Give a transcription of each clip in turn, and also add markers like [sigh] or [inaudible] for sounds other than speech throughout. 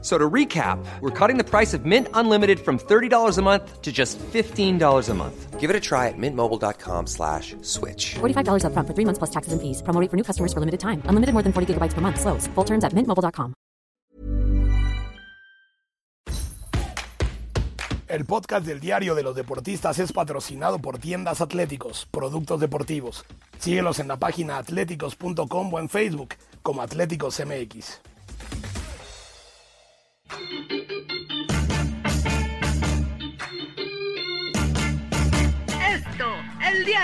So to recap, we're cutting the price of Mint Unlimited from $30 a month to just $15 a month. Give it a try at mintmobile.com slash switch. $45 upfront for three months plus taxes and fees. Promo rate for new customers for limited time. Unlimited more than 40 gigabytes per month. Slows. Full terms at mintmobile.com. El podcast del Diario de los Deportistas es patrocinado por Tiendas Atléticos, productos deportivos. Síguelos en la página atléticos.com o en Facebook como Atléticos MX.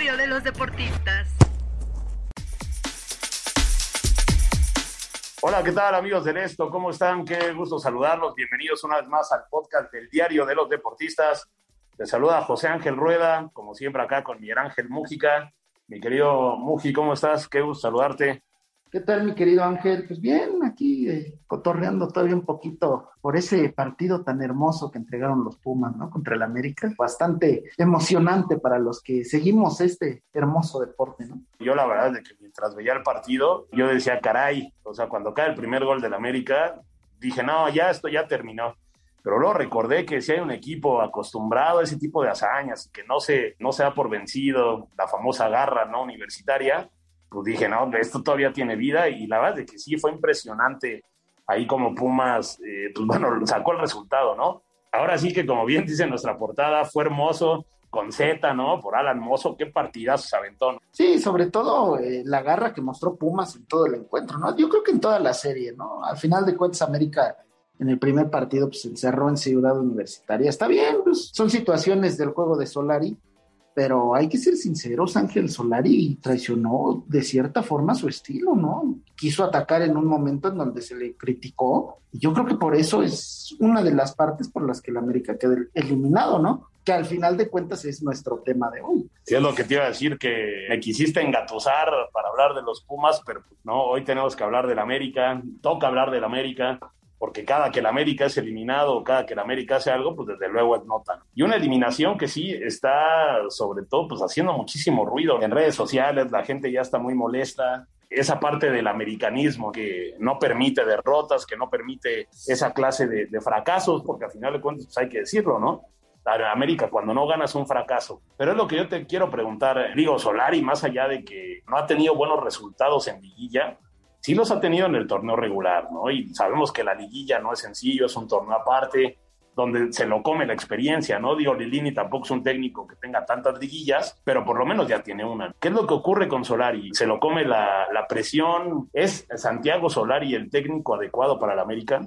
Diario de los deportistas. Hola, ¿qué tal amigos del Esto? ¿Cómo están? Qué gusto saludarlos. Bienvenidos una vez más al podcast del Diario de los Deportistas. Les saluda José Ángel Rueda, como siempre acá con Miguel Ángel Mújica. Mi querido Muji, ¿cómo estás? Qué gusto saludarte. ¿Qué tal, mi querido Ángel? Pues bien, aquí eh, cotorreando todavía un poquito por ese partido tan hermoso que entregaron los Pumas, ¿no? Contra el América. Bastante emocionante para los que seguimos este hermoso deporte, ¿no? Yo la verdad es que mientras veía el partido, yo decía, caray, o sea, cuando cae el primer gol del América, dije, no, ya esto ya terminó. Pero luego recordé que si hay un equipo acostumbrado a ese tipo de hazañas que no se, no se da por vencido, la famosa garra no universitaria, pues dije, no, esto todavía tiene vida y la verdad es que sí fue impresionante ahí como Pumas, eh, pues [laughs] bueno, sacó el resultado, ¿no? Ahora sí que como bien dice nuestra portada, fue hermoso, con Z, ¿no? Por Alan Mozo, qué partidazo se aventó. Sí, sobre todo eh, la garra que mostró Pumas en todo el encuentro, ¿no? Yo creo que en toda la serie, ¿no? Al final de cuentas, América en el primer partido pues, se encerró en Ciudad Universitaria. Está bien, pues, son situaciones del juego de Solari, pero hay que ser sinceros, Ángel Solari traicionó de cierta forma su estilo, ¿no? Quiso atacar en un momento en donde se le criticó, y yo creo que por eso es una de las partes por las que el América queda eliminado, ¿no? Que al final de cuentas es nuestro tema de hoy. Sí, es lo que te iba a decir, que me quisiste engatusar para hablar de los Pumas, pero pues, no, hoy tenemos que hablar del América, toca hablar del América, porque cada que el América es eliminado, cada que el América hace algo, pues desde luego es nota. Y una eliminación que sí está, sobre todo, pues haciendo muchísimo ruido en redes sociales, la gente ya está muy molesta. Esa parte del americanismo que no permite derrotas, que no permite esa clase de, de fracasos, porque al final de cuentas pues hay que decirlo, ¿no? América cuando no ganas un fracaso. Pero es lo que yo te quiero preguntar, digo, Solari, más allá de que no ha tenido buenos resultados en liguilla, sí los ha tenido en el torneo regular, ¿no? Y sabemos que la liguilla no es sencillo, es un torneo aparte, donde se lo come la experiencia, ¿no? Digo, Lilini tampoco es un técnico que tenga tantas liguillas, pero por lo menos ya tiene una. ¿Qué es lo que ocurre con Solari? ¿Se lo come la, presión? ¿Es Santiago Solari el técnico adecuado para el América?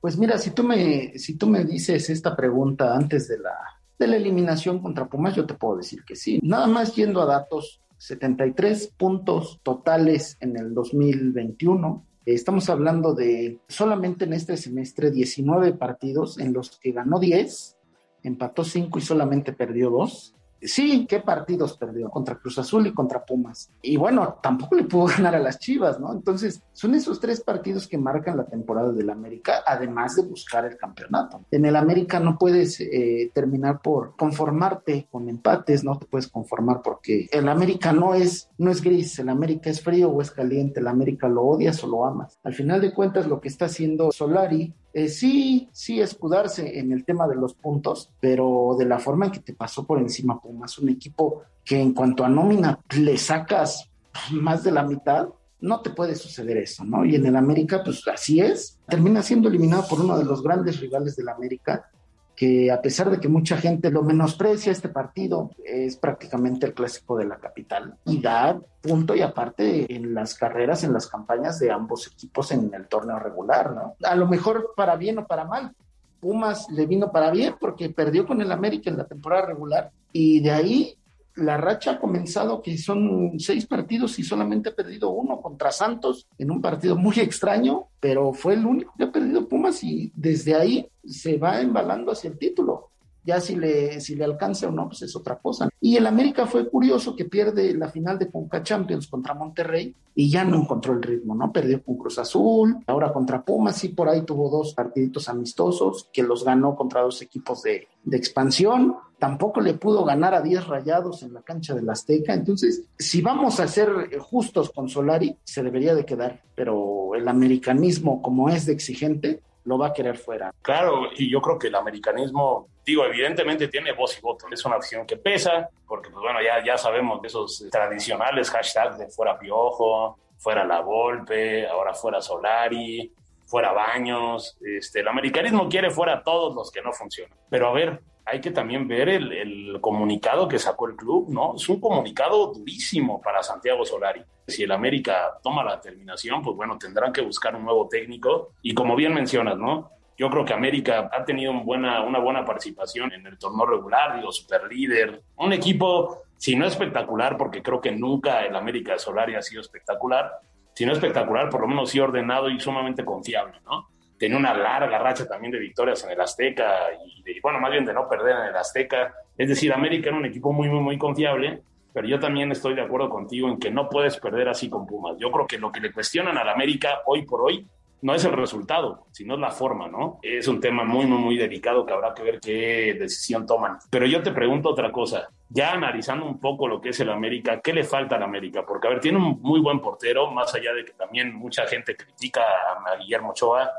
Pues mira, si tú me, si tú me dices esta pregunta antes de la, de la eliminación contra Pumas, yo te puedo decir que sí. Nada más yendo a datos, 73 puntos totales en el 2021. Estamos hablando de solamente en este semestre 19 partidos en los que ganó 10, empató 5 y solamente perdió 2. Sí, ¿qué partidos perdió? Contra Cruz Azul y contra Pumas. Y bueno, tampoco le pudo [laughs] ganar a las Chivas, ¿no? Entonces, son esos tres partidos que marcan la temporada del América, además de buscar el campeonato. En el América no puedes eh, terminar por conformarte con empates, no te puedes conformar porque el América no es, no es gris, el América es frío o es caliente, el América lo odias o lo amas. Al final de cuentas, lo que está haciendo Solari eh, sí, sí escudarse en el tema de los puntos, pero de la forma en que te pasó por encima Pumas, un equipo que en cuanto a nómina le sacas más de la mitad, no te puede suceder eso, ¿no? Y en el América, pues así es, termina siendo eliminado por uno de los grandes rivales del América, que a pesar de que mucha gente lo menosprecia este partido, es prácticamente el clásico de la capital y da punto y aparte en las carreras, en las campañas de ambos equipos en el torneo regular, ¿no? A lo mejor para bien o para mal. Pumas le vino para bien porque perdió con el América en la temporada regular y de ahí la racha ha comenzado que son seis partidos y solamente ha perdido uno contra Santos en un partido muy extraño, pero fue el único que ha perdido Pumas y desde ahí se va embalando hacia el título. Ya si le, si le alcanza o no, pues es otra cosa. Y el América fue curioso que pierde la final de Conca Champions contra Monterrey y ya no encontró el ritmo, ¿no? Perdió con Cruz Azul, ahora contra Pumas, sí, por ahí tuvo dos partiditos amistosos que los ganó contra dos equipos de, de expansión. Tampoco le pudo ganar a 10 rayados en la cancha del Azteca. Entonces, si vamos a ser justos con Solari, se debería de quedar. Pero el americanismo, como es de exigente, lo va a querer fuera. Claro, y yo creo que el americanismo, digo, evidentemente tiene voz y voto. Es una opción que pesa, porque, pues bueno, ya, ya sabemos de esos tradicionales hashtags de fuera Piojo, fuera La Volpe, ahora fuera Solari, fuera Baños. Este, el americanismo quiere fuera todos los que no funcionan. Pero a ver, hay que también ver el, el, comunicado que sacó el club, ¿no? Es un comunicado durísimo para Santiago Solari. Si el América toma la terminación, pues bueno, tendrán que buscar un nuevo técnico. Y como bien mencionas, ¿no? Yo creo que América ha tenido un buena, una buena participación en el torneo regular, digo, super líder. Un equipo, si no espectacular, porque creo que nunca el América de Solari ha sido espectacular, si no espectacular, por lo menos sí ordenado y sumamente confiable, ¿no? tenía una larga racha también de victorias en el Azteca y, de, bueno, más bien de no perder en el Azteca. Es decir, América era un equipo muy, muy, muy confiable, pero yo también estoy de acuerdo contigo en que no puedes perder así con Pumas. Yo creo que lo que le cuestionan al América hoy por hoy no es el resultado, sino la forma, ¿no? Es un tema muy, muy, muy delicado que habrá que ver qué decisión toman. Pero yo te pregunto otra cosa, ya analizando un poco lo que es el América, ¿qué le falta al América? Porque, a ver, tiene un muy buen portero, más allá de que también mucha gente critica a Guillermo Ochoa,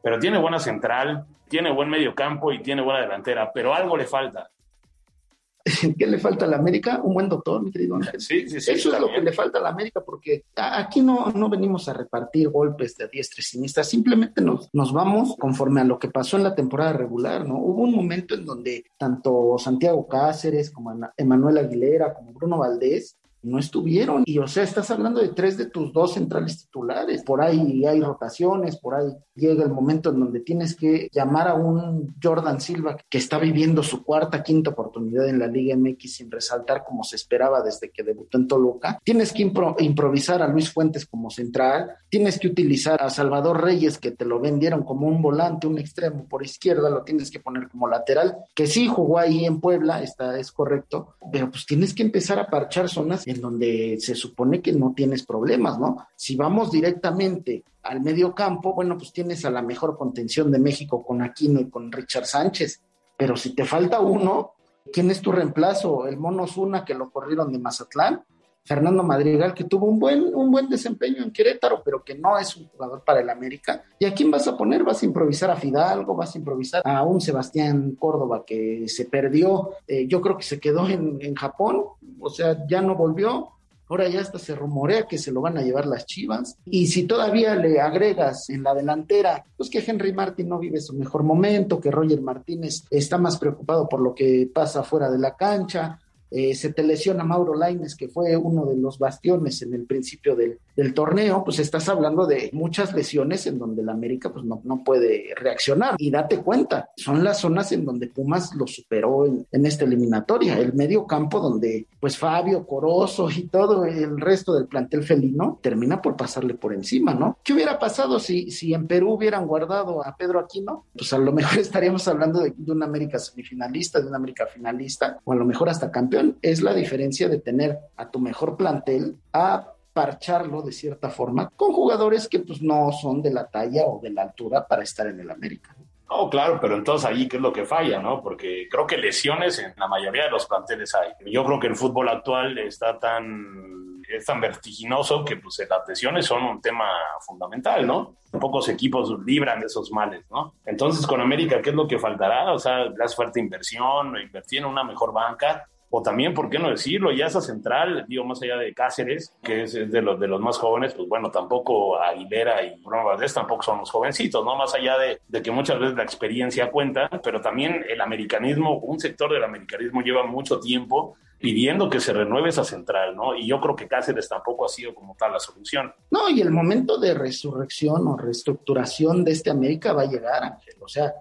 pero tiene buena central, tiene buen medio campo y tiene buena delantera, pero algo le falta. [laughs] ¿Qué le falta a la América? Un buen doctor, mi querido Ángel. Sí, sí, sí, Eso es lo que le falta a la América, porque aquí no, no venimos a repartir golpes de diestra y siniestra, simplemente nos, nos vamos conforme a lo que pasó en la temporada regular, ¿no? Hubo un momento en donde tanto Santiago Cáceres como Emanuel Aguilera, como Bruno Valdés, no estuvieron. Y o sea, estás hablando de tres de tus dos centrales titulares. Por ahí hay rotaciones, por ahí llega el momento en donde tienes que llamar a un Jordan Silva que está viviendo su cuarta, quinta oportunidad en la Liga MX sin resaltar como se esperaba desde que debutó en Toluca. Tienes que impro improvisar a Luis Fuentes como central. Tienes que utilizar a Salvador Reyes que te lo vendieron como un volante, un extremo por izquierda, lo tienes que poner como lateral, que sí jugó ahí en Puebla, está, es correcto, pero pues tienes que empezar a parchar zonas en donde se supone que no tienes problemas, ¿no? Si vamos directamente al medio campo, bueno, pues tienes a la mejor contención de México con Aquino y con Richard Sánchez, pero si te falta uno, ¿quién es tu reemplazo? El Mono Zuna que lo corrieron de Mazatlán, Fernando Madrigal que tuvo un buen, un buen desempeño en Querétaro, pero que no es un jugador para el América. ¿Y a quién vas a poner? ¿Vas a improvisar a Fidalgo? ¿Vas a improvisar a un Sebastián Córdoba que se perdió? Eh, yo creo que se quedó en, en Japón, o sea, ya no volvió. Ahora ya hasta se rumorea que se lo van a llevar las Chivas. Y si todavía le agregas en la delantera, pues que Henry Martin no vive su mejor momento, que Roger Martínez está más preocupado por lo que pasa fuera de la cancha, eh, se te lesiona Mauro Laines, que fue uno de los bastiones en el principio del, torneo, pues estás hablando de muchas lesiones en donde la América pues no, no, puede reaccionar. Y date cuenta, son las zonas en donde Pumas lo superó en, en, esta eliminatoria, el medio campo donde pues Fabio, Corozo y todo el resto del plantel felino termina por pasarle por encima, ¿no? ¿Qué hubiera pasado si, si en Perú hubieran guardado a Pedro Aquino? Pues a lo mejor [laughs] estaríamos hablando de, de una América semifinalista, de una América finalista, o a lo mejor hasta campeón es la diferencia de tener a tu mejor plantel a parcharlo de cierta forma con jugadores que pues no son de la talla o de la altura para estar en el América. No, claro, pero entonces ahí qué es lo que falla, ¿no? Porque creo que lesiones en la mayoría de los planteles hay. Yo creo que el fútbol actual está tan es tan vertiginoso que pues las lesiones son un tema fundamental, ¿no? Pocos equipos libran de esos males, ¿no? Entonces con América, ¿qué es lo que faltará? O sea, le hace falta inversión, invertir en una mejor banca, o también, ¿por qué no decirlo? Ya esa central, digo, más allá de Cáceres, que es, de, los, de los más jóvenes, pues bueno, tampoco Aguilera y Bruno Valdés tampoco son los jovencitos, ¿no? Más allá de, de, que muchas veces la experiencia cuenta, pero también el americanismo, un sector del americanismo lleva mucho tiempo pidiendo que se renueve esa central, ¿no? Y yo creo que Cáceres tampoco ha sido como tal la solución. No, y el momento de resurrección o reestructuración de este América va a llegar, Ángel. O sea,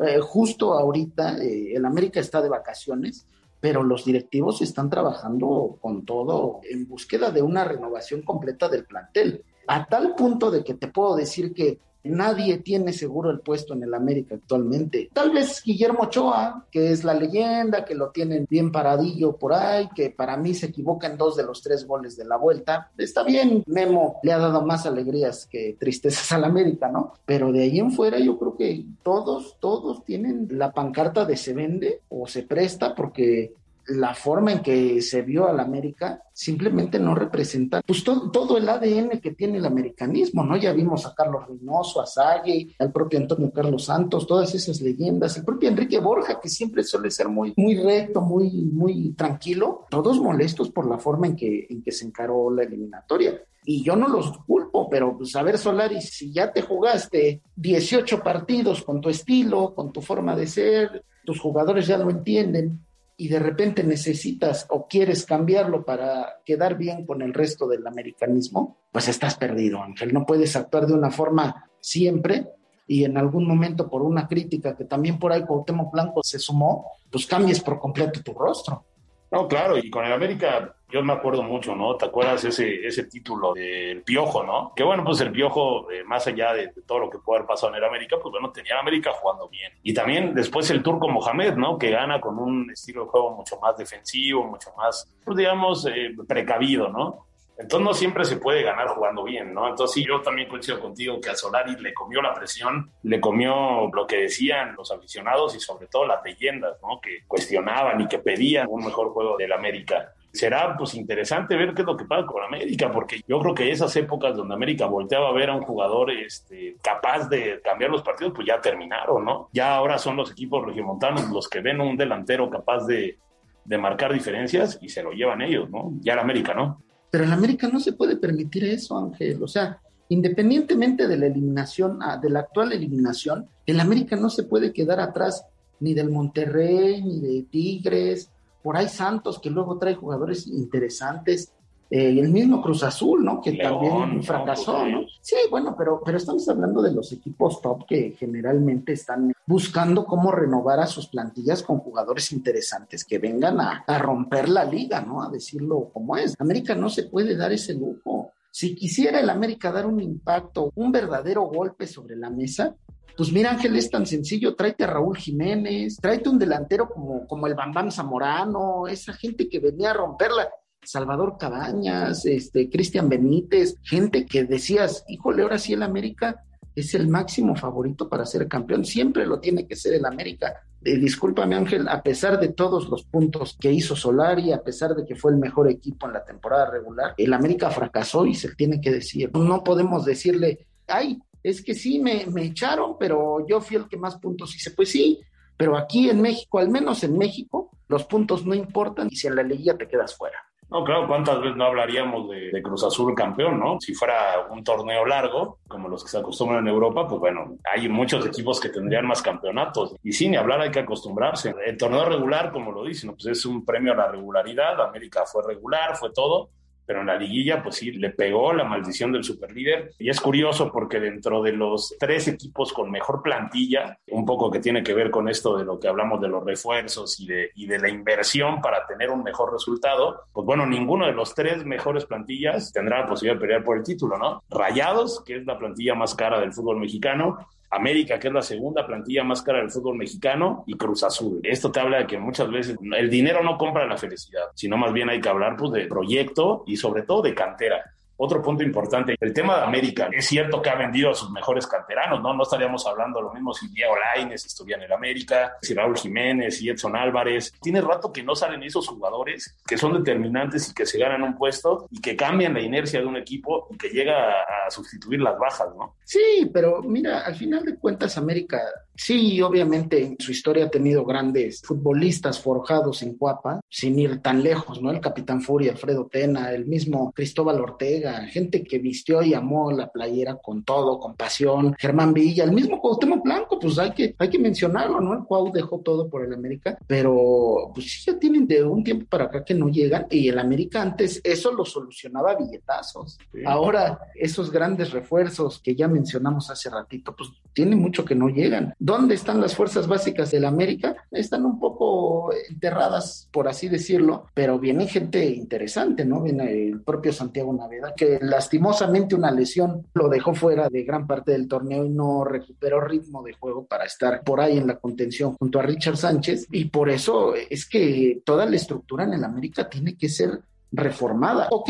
eh, justo ahorita eh, el América está de vacaciones pero los directivos están trabajando con todo en búsqueda de una renovación completa del plantel, a tal punto de que te puedo decir que Nadie tiene seguro el puesto en el América actualmente. Tal vez Guillermo Ochoa, que es la leyenda, que lo tienen bien paradillo por ahí, que para mí se equivoca en dos de los tres goles de la vuelta. Está bien, Memo le ha dado más alegrías que tristezas al América, ¿no? Pero de ahí en fuera yo creo que todos, todos tienen la pancarta de se vende o se presta porque la forma en que se vio al América simplemente no representa pues todo, el ADN que tiene el americanismo, ¿no? Ya vimos a Carlos Reynoso, a Sague, al propio Antonio Carlos Santos, todas esas leyendas, el propio Enrique Borja, que siempre suele ser muy, muy recto, muy, muy tranquilo, todos molestos por la forma en que, en que se encaró la eliminatoria. Y yo no los culpo, pero pues a ver, Solari, si ya te jugaste 18 partidos con tu estilo, con tu forma de ser, tus jugadores ya lo entienden, y de repente necesitas o quieres cambiarlo para quedar bien con el resto del americanismo, pues estás perdido, Ángel. No puedes actuar de una forma siempre y en algún momento por una crítica que también por ahí Cuauhtémoc Blanco se sumó, pues cambies por completo tu rostro. No, claro, y con el América yo me acuerdo mucho, ¿no? ¿Te acuerdas ese, ese título del Piojo, ¿no? Que bueno, pues el Piojo, eh, más allá de, todo lo que puede haber pasado en el América, pues bueno, tenía el América jugando bien. Y también después el Turco Mohamed, ¿no? Que gana con un estilo de juego mucho más defensivo, mucho más, pues digamos, eh, precavido, ¿no? Entonces no siempre se puede ganar jugando bien, ¿no? Entonces sí, yo también coincido contigo que a Solari le comió la presión, le comió lo que decían los aficionados y sobre todo las leyendas, ¿no? Que cuestionaban y que pedían un mejor juego del América. Será pues interesante ver qué es lo que pasa con América, porque yo creo que esas épocas donde América volteaba a ver a un jugador este, capaz de cambiar los partidos, pues ya terminaron, ¿no? Ya ahora son los equipos regiomontanos los que ven un delantero capaz de, de marcar diferencias y se lo llevan ellos, ¿no? Ya el América, ¿no? Pero en América no se puede permitir eso, Ángel. O sea, independientemente de la eliminación, ah, de la actual eliminación, el América no se puede quedar atrás ni del Monterrey, ni de Tigres, por ahí Santos, que luego trae jugadores interesantes, eh, el mismo Cruz Azul, ¿no? Que también fracasó, ¿no? Sí, bueno, pero, pero estamos hablando de los equipos top que generalmente están buscando cómo renovar a sus plantillas con jugadores interesantes que vengan a, a romper la liga, ¿no? A decirlo como es. América no se puede dar ese lujo. Si quisiera el América dar un impacto, un verdadero golpe sobre la mesa, pues mira, Ángel, es tan sencillo, tráete a Raúl Jiménez, tráete un delantero como, como el Bambam Zamorano, esa gente que venía a romperla. Salvador Cabañas, este, Cristian Benítez, gente que decías, híjole, ahora sí el América es el máximo favorito para ser campeón, siempre lo tiene que ser el América. Eh, discúlpame Ángel, a pesar de todos los puntos que hizo Solari, a pesar de que fue el mejor equipo en la temporada regular, el América fracasó y se tiene que decir. No podemos decirle, ay, es que sí, me, me echaron, pero yo fui el que más puntos hice. Pues sí, pero aquí en México, al menos en México, los puntos no importan y si en la liguilla te quedas fuera. No, claro, ¿cuántas veces no hablaríamos de, Cruz Azul campeón, no? Si fuera un torneo largo, como los que se acostumbran en Europa, pues bueno, hay muchos equipos que tendrían más campeonatos. Y sin hablar hay que acostumbrarse. El torneo regular, como lo dicen, pues es un premio a la regularidad. América fue regular, fue todo pero en la liguilla, pues sí, le pegó la maldición del superlíder. Y es curioso porque dentro de los tres equipos con mejor plantilla, un poco que tiene que ver con esto de lo que hablamos de los refuerzos y de, y de la inversión para tener un mejor resultado, pues bueno, ninguno de los tres mejores plantillas tendrá la posibilidad de pelear por el título, ¿no? Rayados, que es la plantilla más cara del fútbol mexicano, América, que es la segunda plantilla más cara del fútbol mexicano, y Cruz Azul. Esto te habla de que muchas veces el dinero no compra la felicidad, sino más bien hay que hablar pues, de proyecto y sobre todo de cantera. Otro punto importante, el tema de América. Es cierto que ha vendido a sus mejores canteranos, ¿no? No estaríamos hablando lo mismo si Diego Laines estuviera en el América, si Raúl Jiménez y Edson Álvarez. Tiene rato que no salen esos jugadores que son determinantes y que se ganan un puesto y que cambian la inercia de un equipo y que llega a sustituir las bajas, ¿no? Sí, pero mira, al final de cuentas América Sí, obviamente en su historia ha tenido grandes futbolistas forjados en Cuapa, sin ir tan lejos, ¿no? El Capitán Furia, Alfredo Tena, el mismo Cristóbal Ortega, gente que vistió y amó la playera con todo, con pasión, Germán Villa, el mismo Cuauhtémoc Blanco, pues hay que, hay que mencionarlo, ¿no? El Cuau dejó todo por el América, pero pues sí ya tienen de un tiempo para acá que no llegan y el América antes eso lo solucionaba a billetazos. Ahora esos grandes refuerzos que ya mencionamos hace ratito, pues tiene mucho que no llegan ¿Dónde están las fuerzas básicas de la América? Están un poco enterradas, por así decirlo, pero viene gente interesante, ¿no? Viene el propio Santiago Naveda, que lastimosamente una lesión lo dejó fuera de gran parte del torneo y no recuperó ritmo de juego para estar por ahí en la contención junto a Richard Sánchez. Y por eso es que toda la estructura en el América tiene que ser reformada. Ok,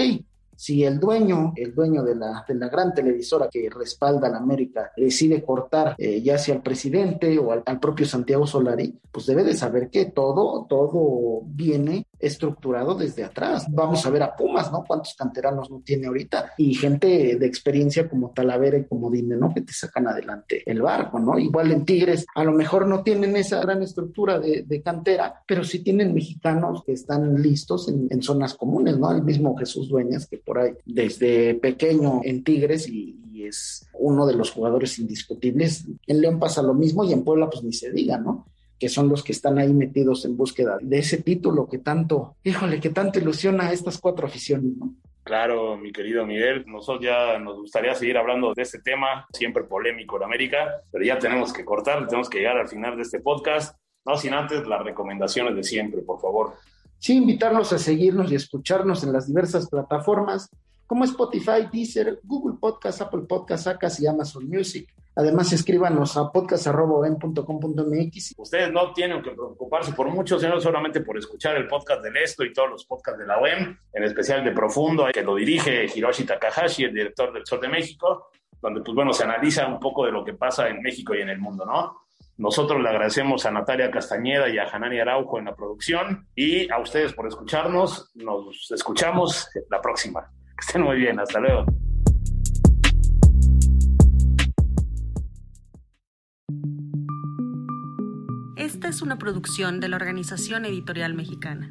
si el dueño, el dueño de la, de la gran televisora que respalda a la América, decide cortar eh, ya sea al presidente o al, al, propio Santiago Solari, pues debe de saber que todo, todo viene estructurado desde atrás. Vamos a ver a Pumas, ¿no? ¿Cuántos canteranos no tiene ahorita? Y gente de experiencia como Talavera y como Dime, ¿no? Que te sacan adelante el barco, ¿no? Igual en Tigres, a lo mejor no tienen esa gran estructura de, de cantera, pero sí tienen mexicanos que están listos en, en zonas comunes, ¿no? El mismo Jesús Dueñas, que por ahí desde pequeño en Tigres y, y, es uno de los jugadores indiscutibles. En León pasa lo mismo y en Puebla pues ni se diga, ¿no? Que son los que están ahí metidos en búsqueda de ese título que tanto, híjole, que tanto ilusiona a estas cuatro aficiones, ¿no? Claro, mi querido Miguel, nosotros ya nos gustaría seguir hablando de este tema, siempre polémico en América, pero ya tenemos que cortar, tenemos que llegar al final de este podcast, no sin antes las recomendaciones de siempre, por favor. Sí, invitarlos a seguirnos y escucharnos en las diversas plataformas como Spotify, Deezer, Google Podcast, Apple Podcast, Acas y Amazon Music. Además, escríbanos a podcast.com.mx. Ustedes no tienen que preocuparse por mucho, sino solamente por escuchar el podcast del Esto y todos los podcasts de la OEM, en especial de Profundo, que lo dirige Hiroshi Takahashi, el director del Sol de México, donde, pues bueno, se analiza un poco de lo que pasa en México y en el mundo, ¿no? Nosotros le agradecemos a Natalia Castañeda y a Hanani Araujo en la producción y a ustedes por escucharnos. Nos escuchamos la próxima. Que estén muy bien. Hasta luego. Esta es una producción de la Organización Editorial Mexicana.